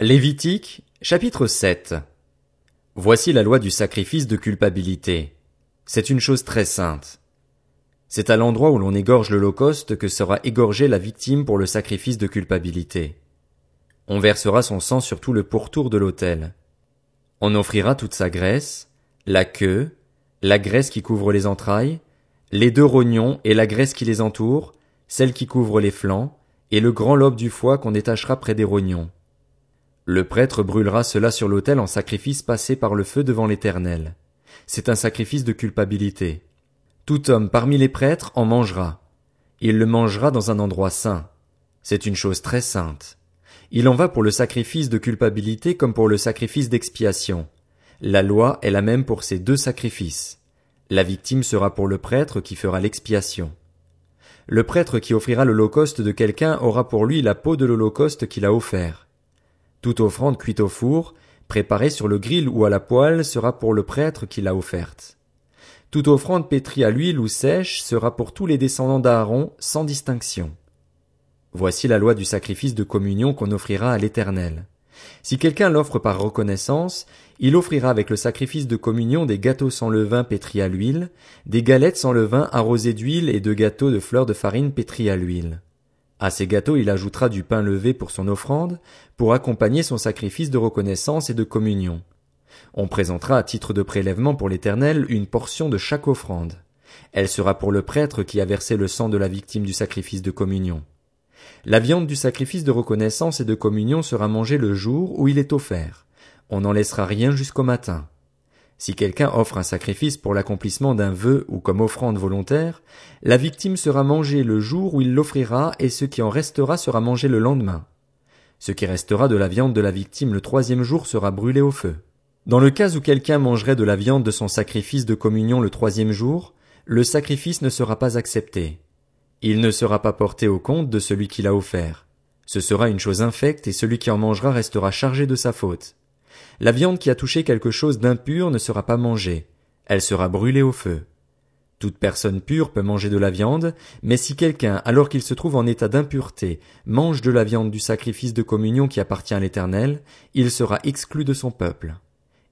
Lévitique, chapitre 7 Voici la loi du sacrifice de culpabilité. C'est une chose très sainte. C'est à l'endroit où l'on égorge l'holocauste que sera égorgée la victime pour le sacrifice de culpabilité. On versera son sang sur tout le pourtour de l'autel. On offrira toute sa graisse, la queue, la graisse qui couvre les entrailles, les deux rognons et la graisse qui les entoure, celle qui couvre les flancs, et le grand lobe du foie qu'on détachera près des rognons. Le prêtre brûlera cela sur l'autel en sacrifice passé par le feu devant l'Éternel. C'est un sacrifice de culpabilité. Tout homme parmi les prêtres en mangera. Il le mangera dans un endroit saint. C'est une chose très sainte. Il en va pour le sacrifice de culpabilité comme pour le sacrifice d'expiation. La loi est la même pour ces deux sacrifices. La victime sera pour le prêtre qui fera l'expiation. Le prêtre qui offrira l'holocauste de quelqu'un aura pour lui la peau de l'holocauste qu'il a offert. Toute offrande cuite au four, préparée sur le grill ou à la poêle sera pour le prêtre qui l'a offerte. Toute offrande pétrie à l'huile ou sèche sera pour tous les descendants d'Aaron, sans distinction. Voici la loi du sacrifice de communion qu'on offrira à l'Éternel. Si quelqu'un l'offre par reconnaissance, il offrira avec le sacrifice de communion des gâteaux sans levain pétris à l'huile, des galettes sans levain arrosées d'huile et deux gâteaux de fleurs de farine pétris à l'huile. À ces gâteaux il ajoutera du pain levé pour son offrande, pour accompagner son sacrifice de reconnaissance et de communion. On présentera à titre de prélèvement pour l'Éternel une portion de chaque offrande. Elle sera pour le prêtre qui a versé le sang de la victime du sacrifice de communion. La viande du sacrifice de reconnaissance et de communion sera mangée le jour où il est offert. On n'en laissera rien jusqu'au matin. Si quelqu'un offre un sacrifice pour l'accomplissement d'un vœu ou comme offrande volontaire, la victime sera mangée le jour où il l'offrira et ce qui en restera sera mangé le lendemain. Ce qui restera de la viande de la victime le troisième jour sera brûlé au feu. Dans le cas où quelqu'un mangerait de la viande de son sacrifice de communion le troisième jour, le sacrifice ne sera pas accepté. Il ne sera pas porté au compte de celui qui l'a offert. Ce sera une chose infecte et celui qui en mangera restera chargé de sa faute. La viande qui a touché quelque chose d'impur ne sera pas mangée. Elle sera brûlée au feu. Toute personne pure peut manger de la viande, mais si quelqu'un, alors qu'il se trouve en état d'impureté, mange de la viande du sacrifice de communion qui appartient à l'Éternel, il sera exclu de son peuple.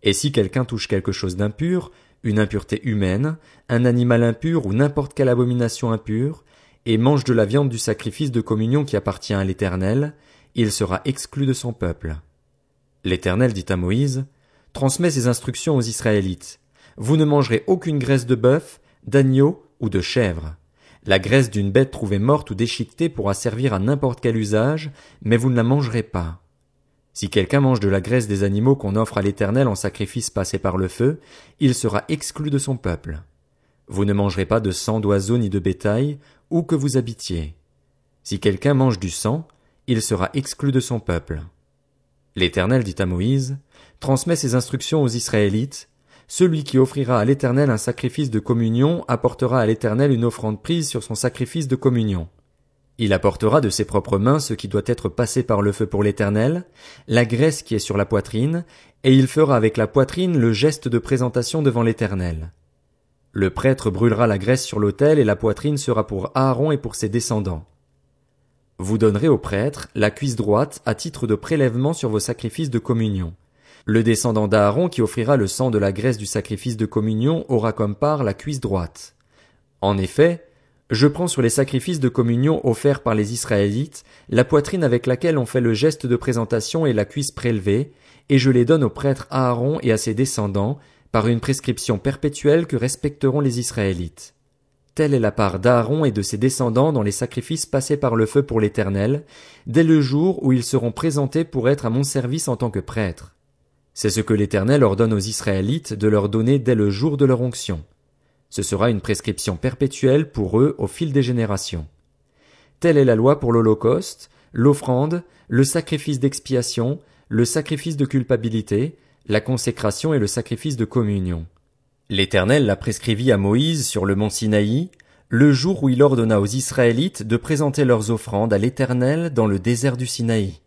Et si quelqu'un touche quelque chose d'impur, une impureté humaine, un animal impur ou n'importe quelle abomination impure, et mange de la viande du sacrifice de communion qui appartient à l'Éternel, il sera exclu de son peuple. L'Éternel dit à Moïse, Transmets ces instructions aux Israélites. Vous ne mangerez aucune graisse de bœuf, d'agneau ou de chèvre. La graisse d'une bête trouvée morte ou déchiquetée pourra servir à n'importe quel usage, mais vous ne la mangerez pas. Si quelqu'un mange de la graisse des animaux qu'on offre à l'Éternel en sacrifice passé par le feu, il sera exclu de son peuple. Vous ne mangerez pas de sang d'oiseaux ni de bétail, où que vous habitiez. Si quelqu'un mange du sang, il sera exclu de son peuple. L'Éternel dit à Moïse, Transmets ces instructions aux Israélites, celui qui offrira à l'Éternel un sacrifice de communion apportera à l'Éternel une offrande prise sur son sacrifice de communion. Il apportera de ses propres mains ce qui doit être passé par le feu pour l'Éternel, la graisse qui est sur la poitrine, et il fera avec la poitrine le geste de présentation devant l'Éternel. Le prêtre brûlera la graisse sur l'autel et la poitrine sera pour Aaron et pour ses descendants. Vous donnerez au prêtre la cuisse droite à titre de prélèvement sur vos sacrifices de communion. Le descendant d'Aaron qui offrira le sang de la graisse du sacrifice de communion aura comme part la cuisse droite. En effet, je prends sur les sacrifices de communion offerts par les Israélites la poitrine avec laquelle on fait le geste de présentation et la cuisse prélevée, et je les donne au prêtre Aaron et à ses descendants, par une prescription perpétuelle que respecteront les Israélites. Telle est la part d'Aaron et de ses descendants dans les sacrifices passés par le feu pour l'Éternel, dès le jour où ils seront présentés pour être à mon service en tant que prêtres. C'est ce que l'Éternel ordonne aux Israélites de leur donner dès le jour de leur onction. Ce sera une prescription perpétuelle pour eux au fil des générations. Telle est la loi pour l'Holocauste, l'offrande, le sacrifice d'expiation, le sacrifice de culpabilité, la consécration et le sacrifice de communion. L'Éternel l'a prescrivit à Moïse sur le mont Sinaï, le jour où il ordonna aux Israélites de présenter leurs offrandes à l'Éternel dans le désert du Sinaï.